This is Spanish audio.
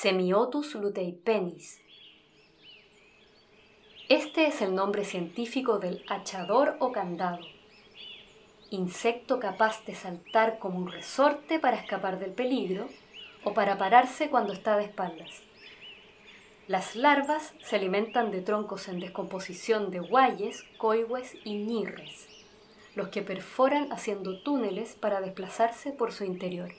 Semiotus luteipenis. Este es el nombre científico del hachador o candado, insecto capaz de saltar como un resorte para escapar del peligro o para pararse cuando está de espaldas. Las larvas se alimentan de troncos en descomposición de guayes, coihues y ñirres, los que perforan haciendo túneles para desplazarse por su interior.